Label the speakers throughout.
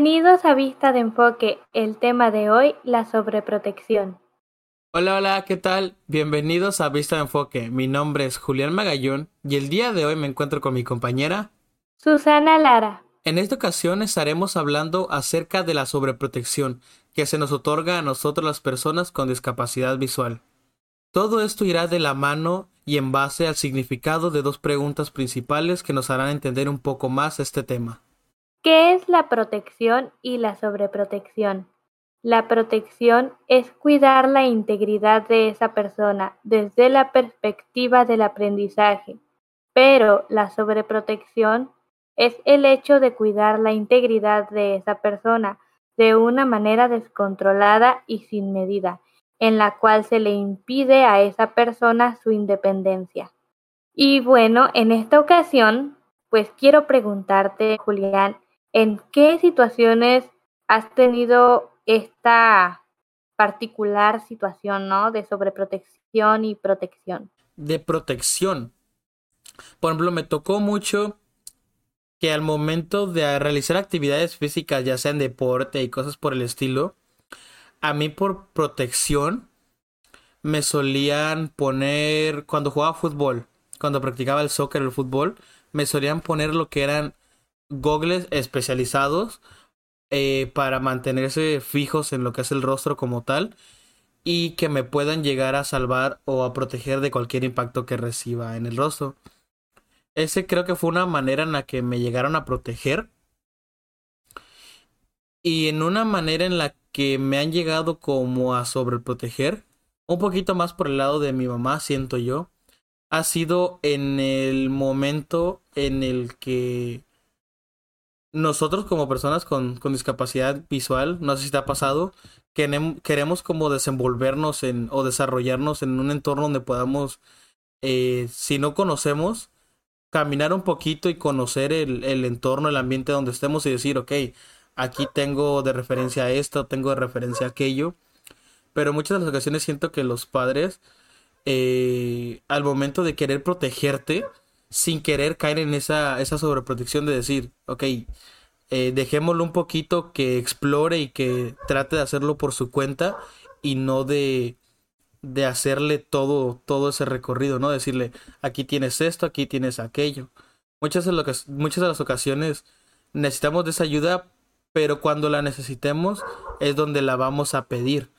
Speaker 1: Bienvenidos a Vista de Enfoque, el tema de hoy, la sobreprotección.
Speaker 2: Hola, hola, ¿qué tal? Bienvenidos a Vista de Enfoque. Mi nombre es Julián Magallón y el día de hoy me encuentro con mi compañera
Speaker 1: Susana Lara.
Speaker 2: En esta ocasión estaremos hablando acerca de la sobreprotección que se nos otorga a nosotros las personas con discapacidad visual. Todo esto irá de la mano y en base al significado de dos preguntas principales que nos harán entender un poco más este tema.
Speaker 1: ¿Qué es la protección y la sobreprotección? La protección es cuidar la integridad de esa persona desde la perspectiva del aprendizaje, pero la sobreprotección es el hecho de cuidar la integridad de esa persona de una manera descontrolada y sin medida, en la cual se le impide a esa persona su independencia. Y bueno, en esta ocasión, pues quiero preguntarte, Julián, ¿en qué situaciones has tenido esta particular situación, ¿no? De sobreprotección y protección.
Speaker 2: De protección. Por ejemplo, me tocó mucho que al momento de realizar actividades físicas, ya sean deporte y cosas por el estilo, a mí por protección me solían poner, cuando jugaba fútbol, cuando practicaba el soccer, el fútbol, me solían poner lo que eran gogles especializados eh, para mantenerse fijos en lo que es el rostro como tal y que me puedan llegar a salvar o a proteger de cualquier impacto que reciba en el rostro. Ese creo que fue una manera en la que me llegaron a proteger. Y en una manera en la que me han llegado como a sobreproteger. Un poquito más por el lado de mi mamá, siento yo. Ha sido en el momento en el que nosotros como personas con, con, discapacidad visual, no sé si te ha pasado, queremos como desenvolvernos en, o desarrollarnos en un entorno donde podamos, eh, si no conocemos, caminar un poquito y conocer el, el, entorno, el ambiente donde estemos y decir, ok, aquí tengo de referencia esto, tengo de referencia aquello. Pero muchas de las ocasiones siento que los padres, eh, al momento de querer protegerte, sin querer caer en esa, esa sobreprotección de decir, ok, eh, dejémoslo un poquito que explore y que trate de hacerlo por su cuenta y no de, de hacerle todo, todo ese recorrido, ¿no? Decirle, aquí tienes esto, aquí tienes aquello. Muchas de, muchas de las ocasiones necesitamos de esa ayuda, pero cuando la necesitemos es donde la vamos a pedir.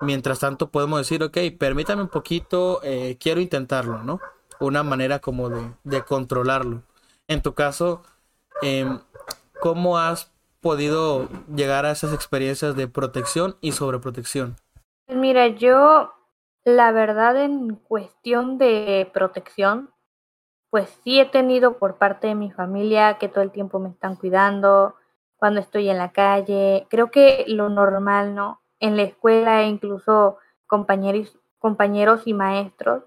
Speaker 2: Mientras tanto podemos decir, ok, permítame un poquito, eh, quiero intentarlo, ¿no? Una manera como de, de controlarlo. En tu caso, eh, ¿cómo has podido llegar a esas experiencias de protección y sobreprotección?
Speaker 1: Mira, yo la verdad en cuestión de protección, pues sí he tenido por parte de mi familia que todo el tiempo me están cuidando, cuando estoy en la calle, creo que lo normal, ¿no? En la escuela incluso compañeros, compañeros y maestros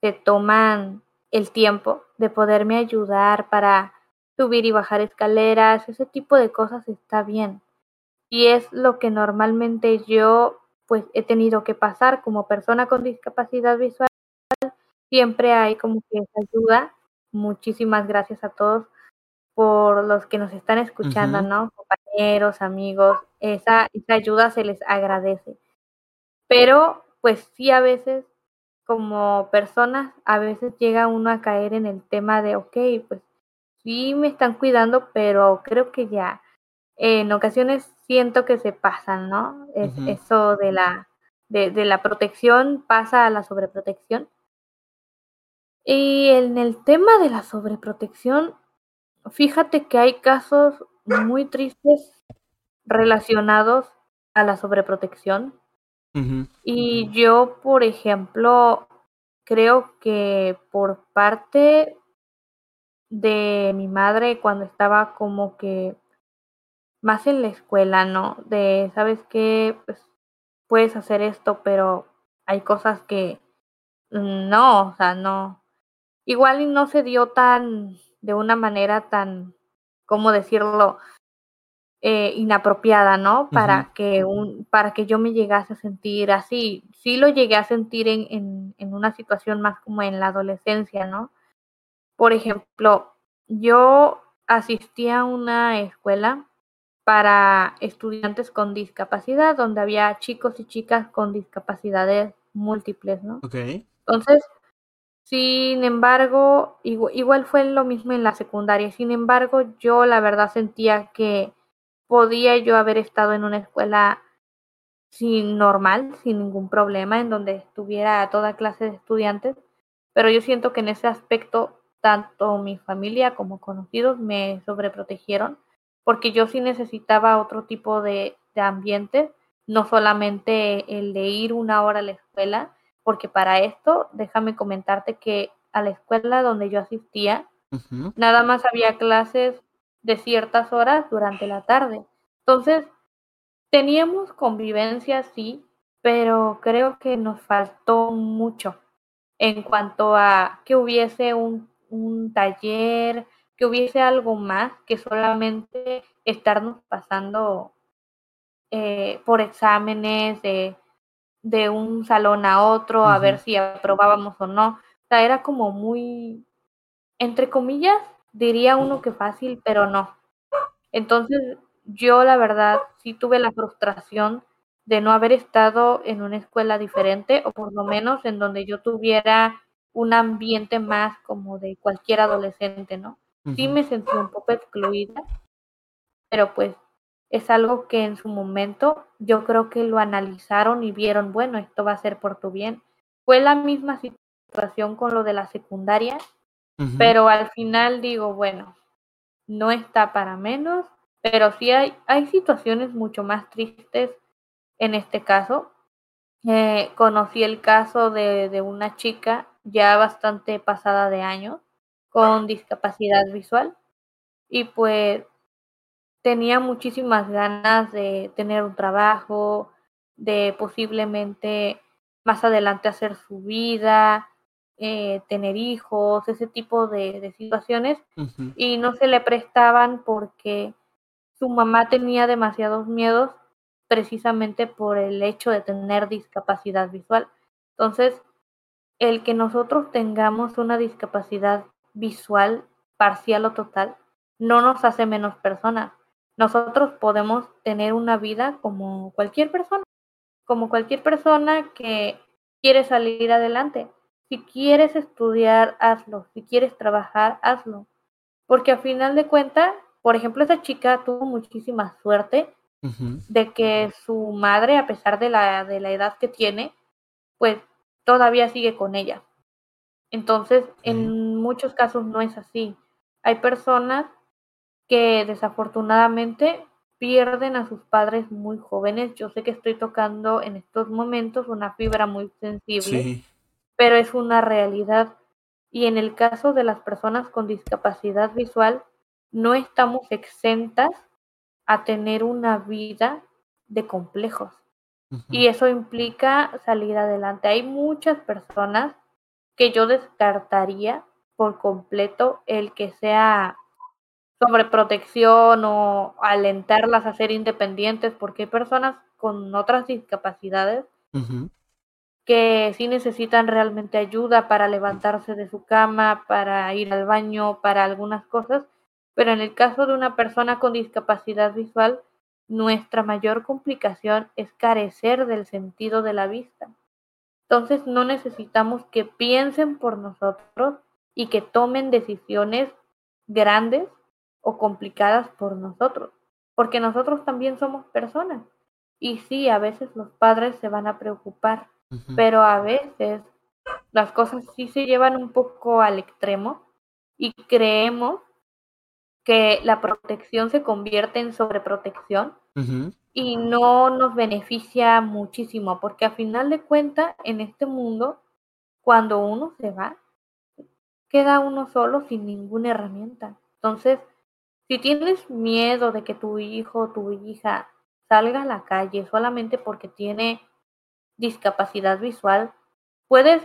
Speaker 1: se toman el tiempo de poderme ayudar para subir y bajar escaleras, ese tipo de cosas está bien. Y es lo que normalmente yo pues he tenido que pasar como persona con discapacidad visual. Siempre hay como que esa ayuda. Muchísimas gracias a todos por los que nos están escuchando, ¿no? Compañeros, amigos, esa, esa ayuda se les agradece. Pero pues sí a veces como personas a veces llega uno a caer en el tema de, ok, pues sí me están cuidando, pero creo que ya en ocasiones siento que se pasan, ¿no? Es, Eso de la, de, de la protección pasa a la sobreprotección. Y en el tema de la sobreprotección, fíjate que hay casos muy tristes relacionados a la sobreprotección. Y yo, por ejemplo, creo que por parte de mi madre cuando estaba como que más en la escuela, ¿no? De, ¿sabes qué? Pues puedes hacer esto, pero hay cosas que no, o sea, no. Igual y no se dio tan, de una manera tan, ¿cómo decirlo? Eh, inapropiada, ¿no? Para que un, para que yo me llegase a sentir así. Sí lo llegué a sentir en, en, en una situación más como en la adolescencia, ¿no? Por ejemplo, yo asistí a una escuela para estudiantes con discapacidad, donde había chicos y chicas con discapacidades múltiples, ¿no?
Speaker 2: Ok.
Speaker 1: Entonces, sin embargo, igual, fue lo mismo en la secundaria. Sin embargo, yo la verdad sentía que podía yo haber estado en una escuela sin normal, sin ningún problema, en donde estuviera toda clase de estudiantes, pero yo siento que en ese aspecto tanto mi familia como conocidos me sobreprotegieron porque yo sí necesitaba otro tipo de, de ambiente, no solamente el de ir una hora a la escuela, porque para esto, déjame comentarte que a la escuela donde yo asistía, nada más había clases de ciertas horas durante la tarde. Entonces, teníamos convivencia, sí, pero creo que nos faltó mucho en cuanto a que hubiese un, un taller, que hubiese algo más que solamente estarnos pasando eh, por exámenes de, de, un salón a otro, a ver si aprobábamos o no. O sea, era como muy, entre comillas, diría uno que fácil, pero no. Entonces, yo la verdad sí tuve la frustración de no haber estado en una escuela diferente o por lo menos en donde yo tuviera un ambiente más como de cualquier adolescente, ¿no? Sí me sentí un poco excluida, pero pues es algo que en su momento yo creo que lo analizaron y vieron, bueno, esto va a ser por tu bien. Fue la misma situación con lo de la secundaria, pero al final digo, bueno, no está para menos, pero sí hay, hay situaciones mucho más tristes en este caso. Eh, conocí el caso de, de una chica ya bastante pasada de años con discapacidad visual y pues tenía muchísimas ganas de tener un trabajo, de posiblemente más adelante hacer su vida, eh, tener hijos, ese tipo de, situaciones, y no se le prestaban porque su mamá tenía demasiados miedos precisamente por el hecho de tener discapacidad visual. Entonces, el que nosotros tengamos una discapacidad visual parcial o total no nos hace menos personas. Nosotros podemos tener una vida como cualquier persona, como cualquier persona que quiere salir adelante. Si quieres estudiar, hazlo. Si quieres trabajar, hazlo. Porque a final de cuentas, por ejemplo, esa chica tuvo muchísima suerte de que su madre, a pesar de la, de la edad que tiene, pues todavía sigue con ella. Entonces, en muchos casos no es así. Hay personas que desafortunadamente pierden a sus padres muy jóvenes. Yo sé que estoy tocando en estos momentos una fibra muy sensible, pero es una realidad. Y en el caso de las personas con discapacidad visual, no estamos exentas a tener una vida de complejos. Y eso implica salir adelante. Hay muchas personas que yo descartaría por completo el que sea sobreprotección o alentarlas a ser independientes, porque hay personas con otras discapacidades que sí necesitan realmente ayuda para levantarse de su cama, para ir al baño, para algunas cosas, pero en el caso de una persona con discapacidad visual, nuestra mayor complicación es carecer del sentido de la vista. Entonces no necesitamos que piensen por nosotros y que tomen decisiones grandes o complicadas por nosotros, porque nosotros también somos personas. Y sí, a veces los padres se van a preocupar, pero a veces las cosas sí se llevan un poco al extremo y creemos que la protección se convierte en sobreprotección y no nos beneficia muchísimo, porque a final de cuentas, en este mundo, cuando uno se va, queda uno solo sin ninguna herramienta. Entonces, si tienes miedo de que tu hijo o tu hija salga a la calle solamente porque tiene discapacidad visual, puedes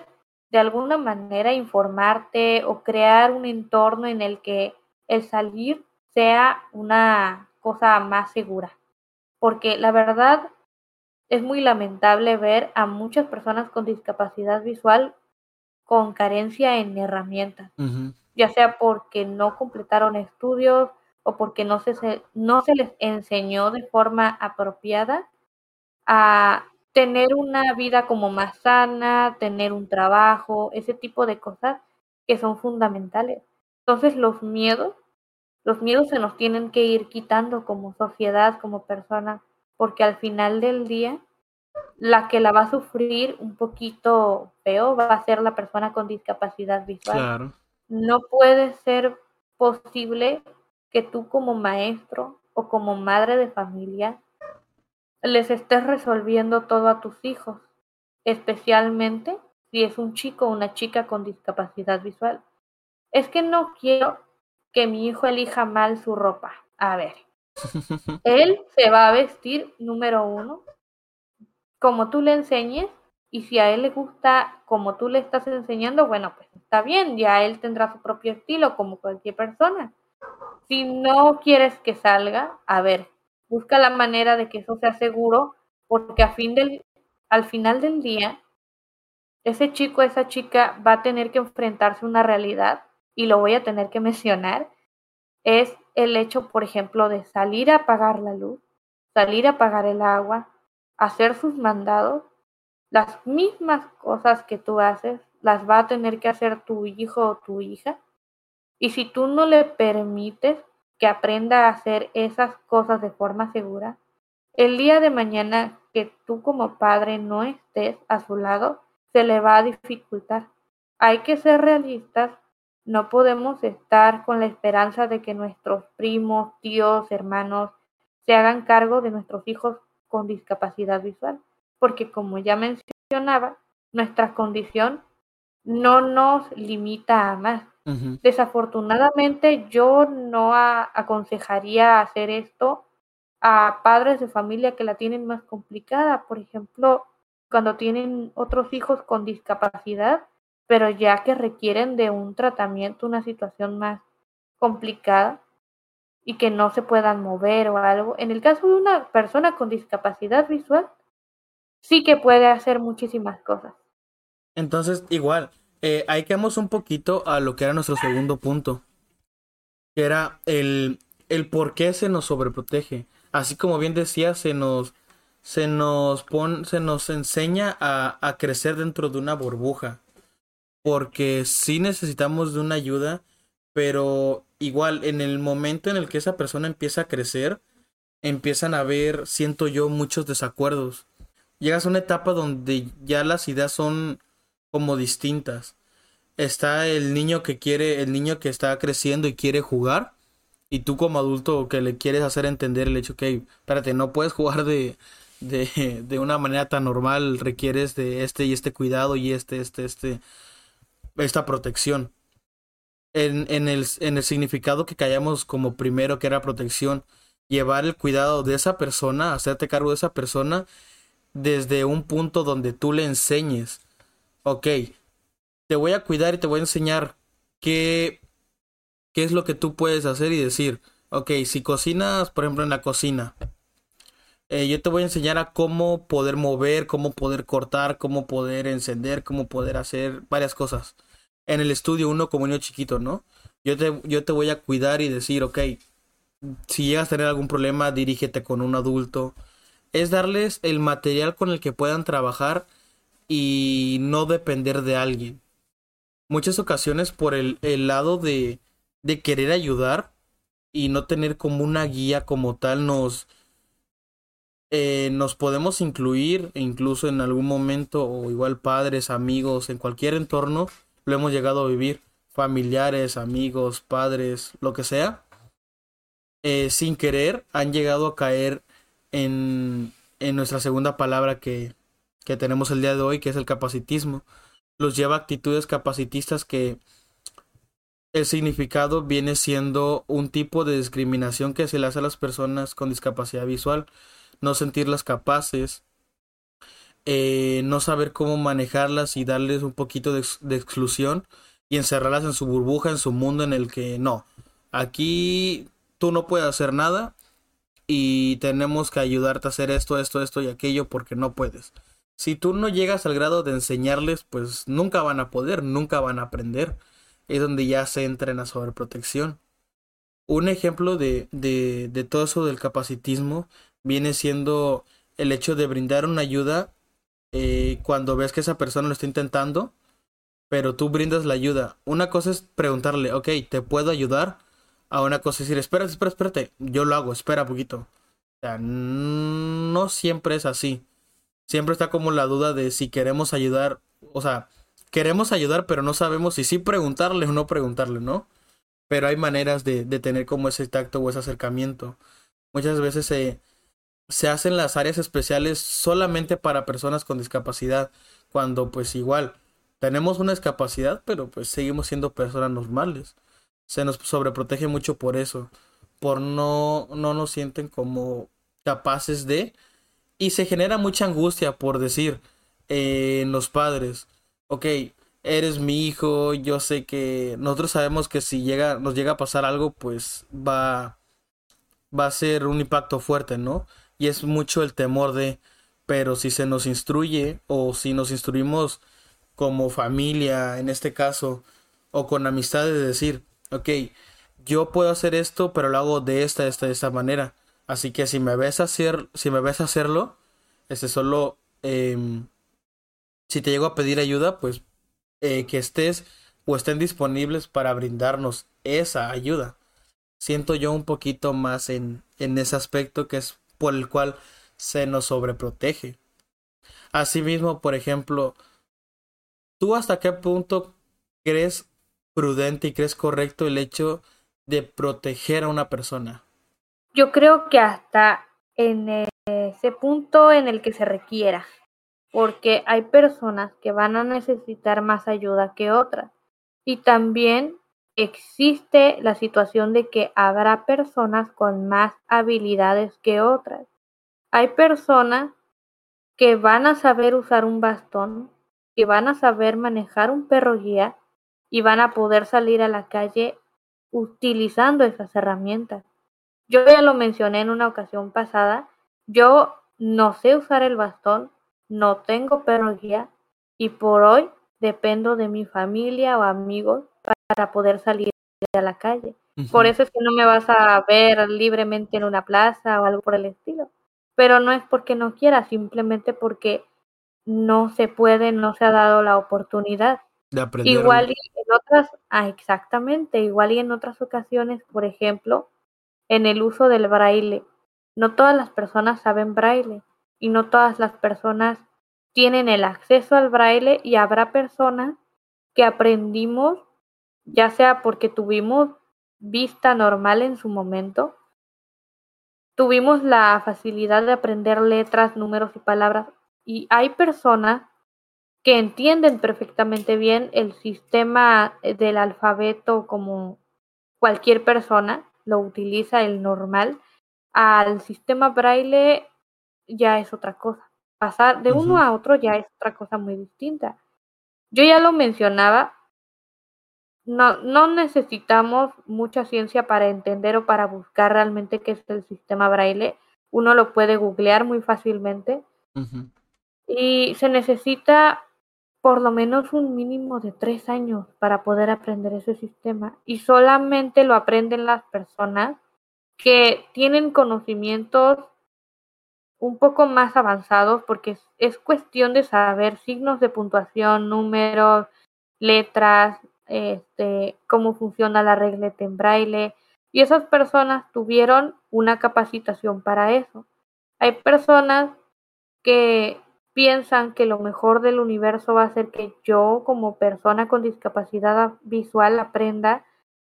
Speaker 1: de alguna manera informarte o crear un entorno en el que el salir sea una cosa más segura. Porque la verdad es muy lamentable ver a muchas personas con discapacidad visual con carencia en herramientas, ya sea porque no completaron estudios, o porque no se, no se les enseñó de forma apropiada a tener una vida como más sana, tener un trabajo, ese tipo de cosas que son fundamentales. Entonces los miedos, los miedos se nos tienen que ir quitando como sociedad, como persona, porque al final del día la que la va a sufrir un poquito feo va a ser la persona con discapacidad visual. Claro. No puede ser posible que tú como maestro o como madre de familia les estés resolviendo todo a tus hijos, especialmente si es un chico o una chica con discapacidad visual. Es que no quiero que mi hijo elija mal su ropa. A ver, él se va a vestir, número uno, como tú le enseñes, y si a él le gusta como tú le estás enseñando, bueno, pues está bien, ya él tendrá su propio estilo como cualquier persona. Si no quieres que salga, a ver, busca la manera de que eso sea seguro, porque a fin del, al final del día, ese chico, esa chica va a tener que enfrentarse a una realidad, y lo voy a tener que mencionar, es el hecho, por ejemplo, de salir a apagar la luz, salir a apagar el agua, hacer sus mandados, las mismas cosas que tú haces, las va a tener que hacer tu hijo o tu hija. Y si tú no le permites que aprenda a hacer esas cosas de forma segura, el día de mañana que tú como padre no estés a su lado, se le va a dificultar. Hay que ser realistas, no podemos estar con la esperanza de que nuestros primos, tíos, hermanos se hagan cargo de nuestros hijos con discapacidad visual, porque como ya mencionaba, nuestra condición no nos limita a más. Desafortunadamente yo no aconsejaría hacer esto a padres de familia que la tienen más complicada, por ejemplo, cuando tienen otros hijos con discapacidad, pero ya que requieren de un tratamiento, una situación más complicada, y que no se puedan mover o algo. En el caso de una persona con discapacidad visual, sí que puede hacer muchísimas cosas.
Speaker 2: Entonces, igual, eh, ahí quedamos un poquito a lo que era nuestro segundo punto, que era el, el por qué se nos sobreprotege. Así como bien decía, se nos, se nos, pon, se nos enseña a, a crecer dentro de una burbuja, porque sí necesitamos de una ayuda, pero igual en el momento en el que esa persona empieza a crecer, empiezan a haber, siento yo, muchos desacuerdos. Llegas a una etapa donde ya las ideas son como distintas. Está el niño que quiere, el niño que está creciendo y quiere jugar, y tú como adulto que le quieres hacer entender el hecho que, espérate, no puedes jugar de, de, de una manera tan normal, requieres de este y este cuidado y este, este, este, esta protección en, en, el, en el significado que callamos como primero, que era protección, llevar el cuidado de esa persona, hacerte cargo de esa persona desde un punto donde tú le enseñes, ok, te voy a cuidar y te voy a enseñar qué, qué es lo que tú puedes hacer y decir, ok, si cocinas, por ejemplo, en la cocina, eh, yo te voy a enseñar a cómo poder mover, cómo poder cortar, cómo poder encender, cómo poder hacer varias cosas en el estudio uno como niño chiquito, ¿no? Yo te, yo te voy a cuidar y decir, ok, si llegas a tener algún problema, dirígete con un adulto. Es darles el material con el que puedan trabajar y no depender de alguien. Muchas ocasiones por el, el lado de, de querer ayudar y no tener como una guía como tal nos, eh, nos podemos incluir incluso en algún momento o igual padres, amigos, en cualquier entorno lo hemos llegado a vivir, familiares, amigos, padres, lo que sea, eh, sin querer han llegado a caer en, en nuestra segunda palabra que, que tenemos el día de hoy, que es el capacitismo. Los lleva a actitudes capacitistas que el significado viene siendo un tipo de discriminación que se le hace a las personas con discapacidad visual, no sentirlas capaces, eh, no saber cómo manejarlas y darles un poquito de, de, exclusión y encerrarlas en su burbuja, en su mundo en el que no, aquí tú no puedes hacer nada y tenemos que ayudarte a hacer esto, esto, esto y aquello porque no puedes. Si tú no llegas al grado de enseñarles, pues nunca van a poder, nunca van a aprender. Es donde ya se entra en la sobreprotección. Un ejemplo de, de, de todo eso del capacitismo viene siendo el hecho de brindar una ayuda eh, cuando ves que esa persona lo está intentando, pero tú brindas la ayuda. Una cosa es preguntarle, ok, ¿te puedo ayudar? A una cosa es decir, espérate, espérate, espérate, yo lo hago, espera poquito. O sea, no siempre es así. Siempre está como la duda de si queremos ayudar, o sea, queremos ayudar, pero no sabemos si sí preguntarle o no preguntarle, ¿no? Pero hay maneras de, de tener como ese tacto o ese acercamiento. Muchas veces se, se hacen las áreas especiales solamente para personas con discapacidad, cuando pues igual tenemos una discapacidad, pero pues seguimos siendo personas normales. Se nos sobreprotege mucho por eso, por no, no nos sienten como capaces de... Y se genera mucha angustia por decir eh, en los padres, ok, eres mi hijo, yo sé que nosotros sabemos que si llega, nos llega a pasar algo, pues va, va a ser un impacto fuerte, ¿no? y es mucho el temor de, pero si se nos instruye o si nos instruimos como familia, en este caso, o con amistades de decir, ok, yo puedo hacer esto, pero lo hago de esta, esta, de esta manera. Así que si me ves hacer, si me ves hacerlo, este solo, em, si te llego a pedir ayuda, pues eh, que estés o estén disponibles para brindarnos esa ayuda. Siento yo un poquito más en, en ese aspecto que es por el cual se nos sobreprotege. Asimismo, por ejemplo, ¿tú hasta qué punto crees prudente y crees correcto el hecho de proteger a una persona?
Speaker 1: Yo creo que hasta en ese punto en el que se requiera, porque hay personas que van a necesitar más ayuda que otras. Y también existe la situación de que habrá personas con más habilidades que otras. Hay personas que van a saber usar un bastón, que van a saber manejar un perro guía y van a poder salir a la calle utilizando esas herramientas. Yo ya lo mencioné en una ocasión pasada, yo no sé usar el bastón, no tengo perro guía y por hoy dependo de mi familia o amigos para poder salir a la calle. Por eso es que no me vas a ver libremente en una plaza o algo por el estilo. Pero no es porque no quiera, simplemente porque no se puede, no se ha dado la oportunidad.
Speaker 2: De aprender.
Speaker 1: Igual y en otras, ah, exactamente, igual y en otras ocasiones, por ejemplo, en el uso del braille. No todas las personas saben braille y no todas las personas tienen el acceso al braille y habrá personas que aprendimos ya sea porque tuvimos vista normal en su momento, tuvimos la facilidad de aprender letras, números y palabras, y hay personas que entienden perfectamente bien el sistema del alfabeto como cualquier persona lo utiliza el normal, al sistema braille ya es otra cosa. Pasar de uno a otro ya es otra cosa muy distinta. Yo ya lo mencionaba, no, no necesitamos mucha ciencia para entender o para buscar realmente qué es el sistema braille. Uno lo puede googlear muy fácilmente. Y se necesita por lo menos un mínimo de tres años para poder aprender ese sistema. Y solamente lo aprenden las personas que tienen conocimientos un poco más avanzados porque es, es cuestión de saber signos de puntuación, números, letras, este, cómo funciona la regleta en braille, y esas personas tuvieron una capacitación para eso. Hay personas que piensan que lo mejor del universo va a ser que yo como persona con discapacidad visual aprenda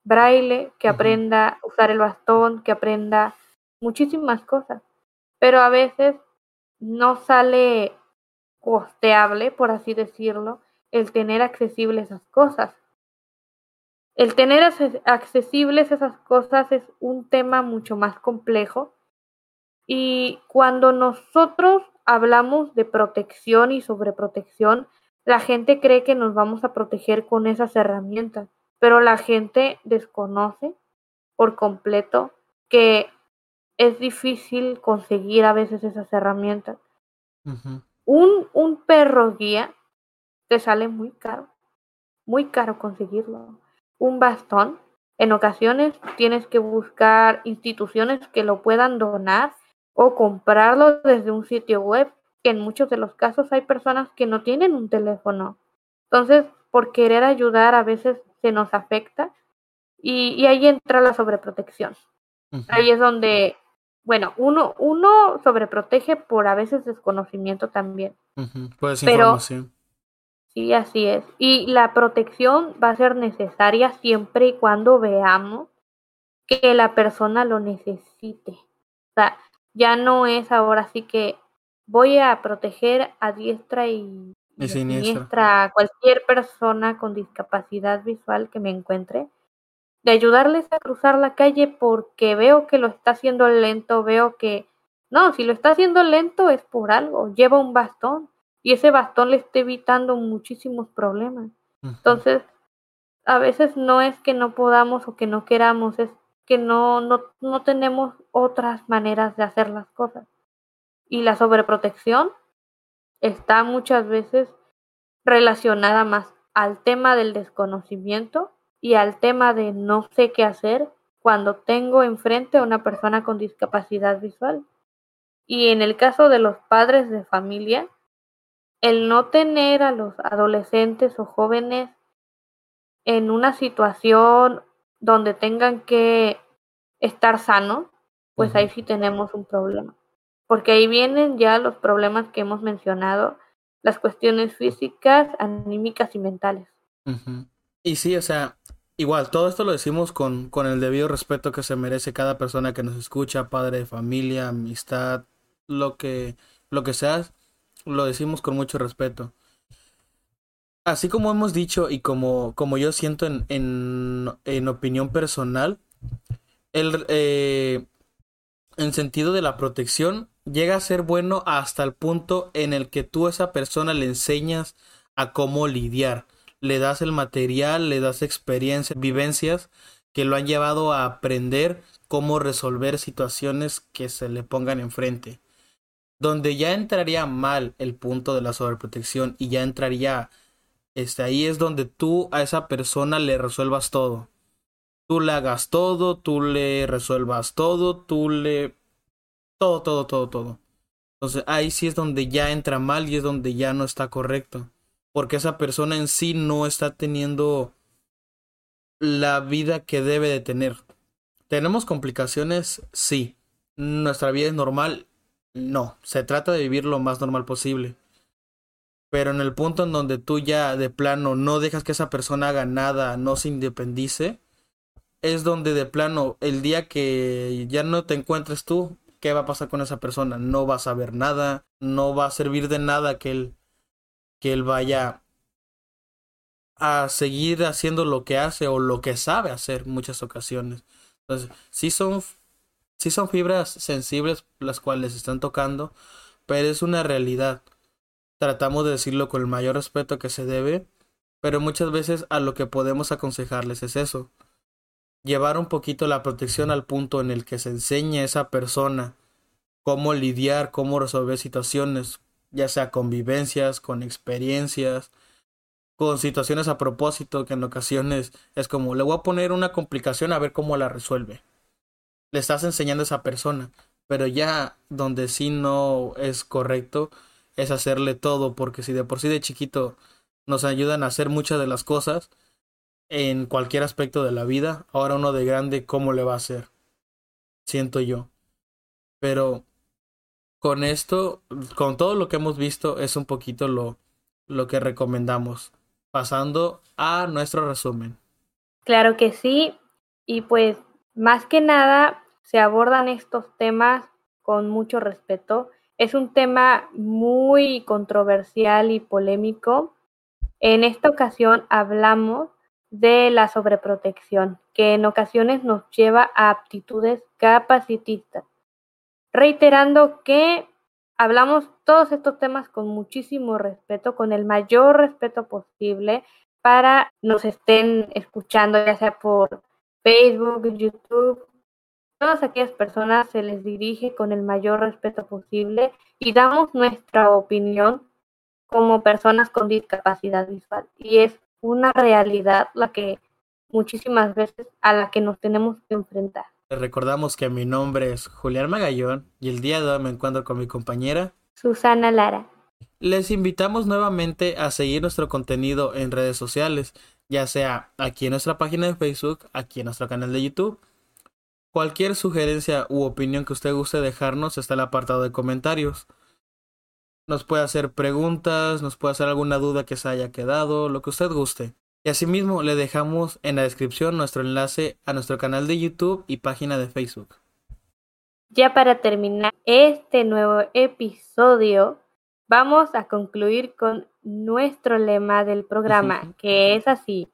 Speaker 1: braille, que aprenda a usar el bastón, que aprenda muchísimas cosas. Pero a veces no sale costeable, por así decirlo, el tener accesible esas cosas. El tener accesibles esas cosas es un tema mucho más complejo y cuando nosotros hablamos de protección y sobreprotección, la gente cree que nos vamos a proteger con esas herramientas, pero la gente desconoce por completo que es difícil conseguir a veces esas herramientas. un, un perro guía te sale muy caro, muy caro conseguirlo un bastón En ocasiones tienes que buscar instituciones que lo puedan donar o comprarlo desde un sitio web, que en muchos de los casos hay personas que no tienen un teléfono. Entonces, por querer ayudar a veces se nos afecta y, ahí entra la sobreprotección. Ahí es donde, bueno, uno, uno sobreprotege por a veces desconocimiento también.
Speaker 2: Pues Pero,
Speaker 1: Sí, así es. Y la protección va a ser necesaria siempre y cuando veamos que la persona lo necesite. O sea, ya no es ahora sí que voy a proteger a diestra y, siniestra a cualquier persona con discapacidad visual que me encuentre, de ayudarles a cruzar la calle porque veo que lo está haciendo lento, veo que no, si lo está haciendo lento es por algo, lleva un bastón y ese bastón le está evitando muchísimos problemas. Entonces, a veces no es que no podamos o que no queramos, es que no, no, no tenemos otras maneras de hacer las cosas. Y la sobreprotección está muchas veces relacionada más al tema del desconocimiento y al tema de no sé qué hacer cuando tengo enfrente a una persona con discapacidad visual. Y en el caso de los padres de familia, el no tener a los adolescentes o jóvenes en una situación donde tengan que estar sanos, pues ahí sí tenemos un problema. Porque ahí vienen ya los problemas que hemos mencionado, las cuestiones físicas, anímicas y mentales.
Speaker 2: Y sí, o sea, igual, todo esto lo decimos con, con el debido respeto que se merece cada persona que nos escucha, padre de familia, amistad, lo que, lo que sea, lo decimos con mucho respeto. Así como hemos dicho y como, como yo siento en, en, en opinión personal, el, eh, en sentido de la protección, llega a ser bueno hasta el punto en el que tú a esa persona le enseñas a cómo lidiar. Le das el material, le das experiencias, vivencias que lo han llevado a aprender cómo resolver situaciones que se le pongan enfrente. Donde ya entraría mal el punto de la sobreprotección y ya entraría, este, ahí es donde tú a esa persona le resuelvas todo. Tú le hagas todo, tú le resuelvas todo, tú le... Todo, todo, todo, todo. Entonces ahí sí es donde ya entra mal y es donde ya no está correcto. Porque esa persona en sí no está teniendo la vida que debe de tener. ¿Tenemos complicaciones? Sí. ¿Nuestra vida es normal? No, se trata de vivir lo más normal posible. Pero en el punto en donde tú ya de plano no dejas que esa persona haga nada, no se independice, es donde de plano el día que ya no te encuentres tú, ¿qué va a pasar con esa persona? No va a saber nada, no va a servir de nada que él que él vaya a seguir haciendo lo que hace o lo que sabe hacer muchas ocasiones. Entonces, sí son sí son fibras sensibles las cuales están tocando, pero es una realidad. Tratamos de decirlo con el mayor respeto que se debe, pero muchas veces a lo que podemos aconsejarles es eso. Llevar un poquito la protección al punto en el que se enseñe a esa persona cómo lidiar, cómo resolver situaciones, ya sea con vivencias, con experiencias, con situaciones a propósito, que en ocasiones es como, le voy a poner una complicación a ver cómo la resuelve le estás enseñando a esa persona. Pero ya donde sí no es correcto es hacerle todo, porque si de por sí de chiquito nos ayudan a hacer muchas de las cosas en cualquier aspecto de la vida, ahora uno de grande, ¿cómo le va a hacer? Siento yo. Pero con esto, con todo lo que hemos visto, es un poquito lo, lo que recomendamos. Pasando a nuestro resumen.
Speaker 1: Claro que sí. Y pues más que nada, se abordan estos temas con mucho respeto. Es un tema muy controversial y polémico. En esta ocasión hablamos de la sobreprotección, que en ocasiones nos lleva a aptitudes capacitistas. Reiterando que hablamos todos estos temas con muchísimo respeto, con el mayor respeto posible para nos estén escuchando, ya sea por Facebook, YouTube, todas aquellas personas se les dirige con el mayor respeto posible y damos nuestra opinión como personas con discapacidad visual. Y es una realidad la que muchísimas veces a la que nos tenemos que enfrentar.
Speaker 2: Les recordamos que mi nombre es Julián Magallón y el día de hoy me encuentro con mi compañera
Speaker 1: Susana Lara.
Speaker 2: Les invitamos nuevamente a seguir nuestro contenido en redes sociales, ya sea aquí en nuestra página de Facebook, aquí en nuestro canal de YouTube. Cualquier sugerencia u opinión que usted guste dejarnos está en el apartado de comentarios. Nos puede hacer preguntas, nos puede hacer alguna duda que se haya quedado, lo que usted guste. Y asimismo le dejamos en la descripción nuestro enlace a nuestro canal de YouTube y página de Facebook.
Speaker 1: Ya para terminar este nuevo episodio, vamos a concluir con nuestro lema del programa, que es así.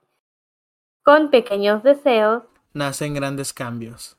Speaker 1: Con pequeños deseos.
Speaker 2: Nacen grandes cambios.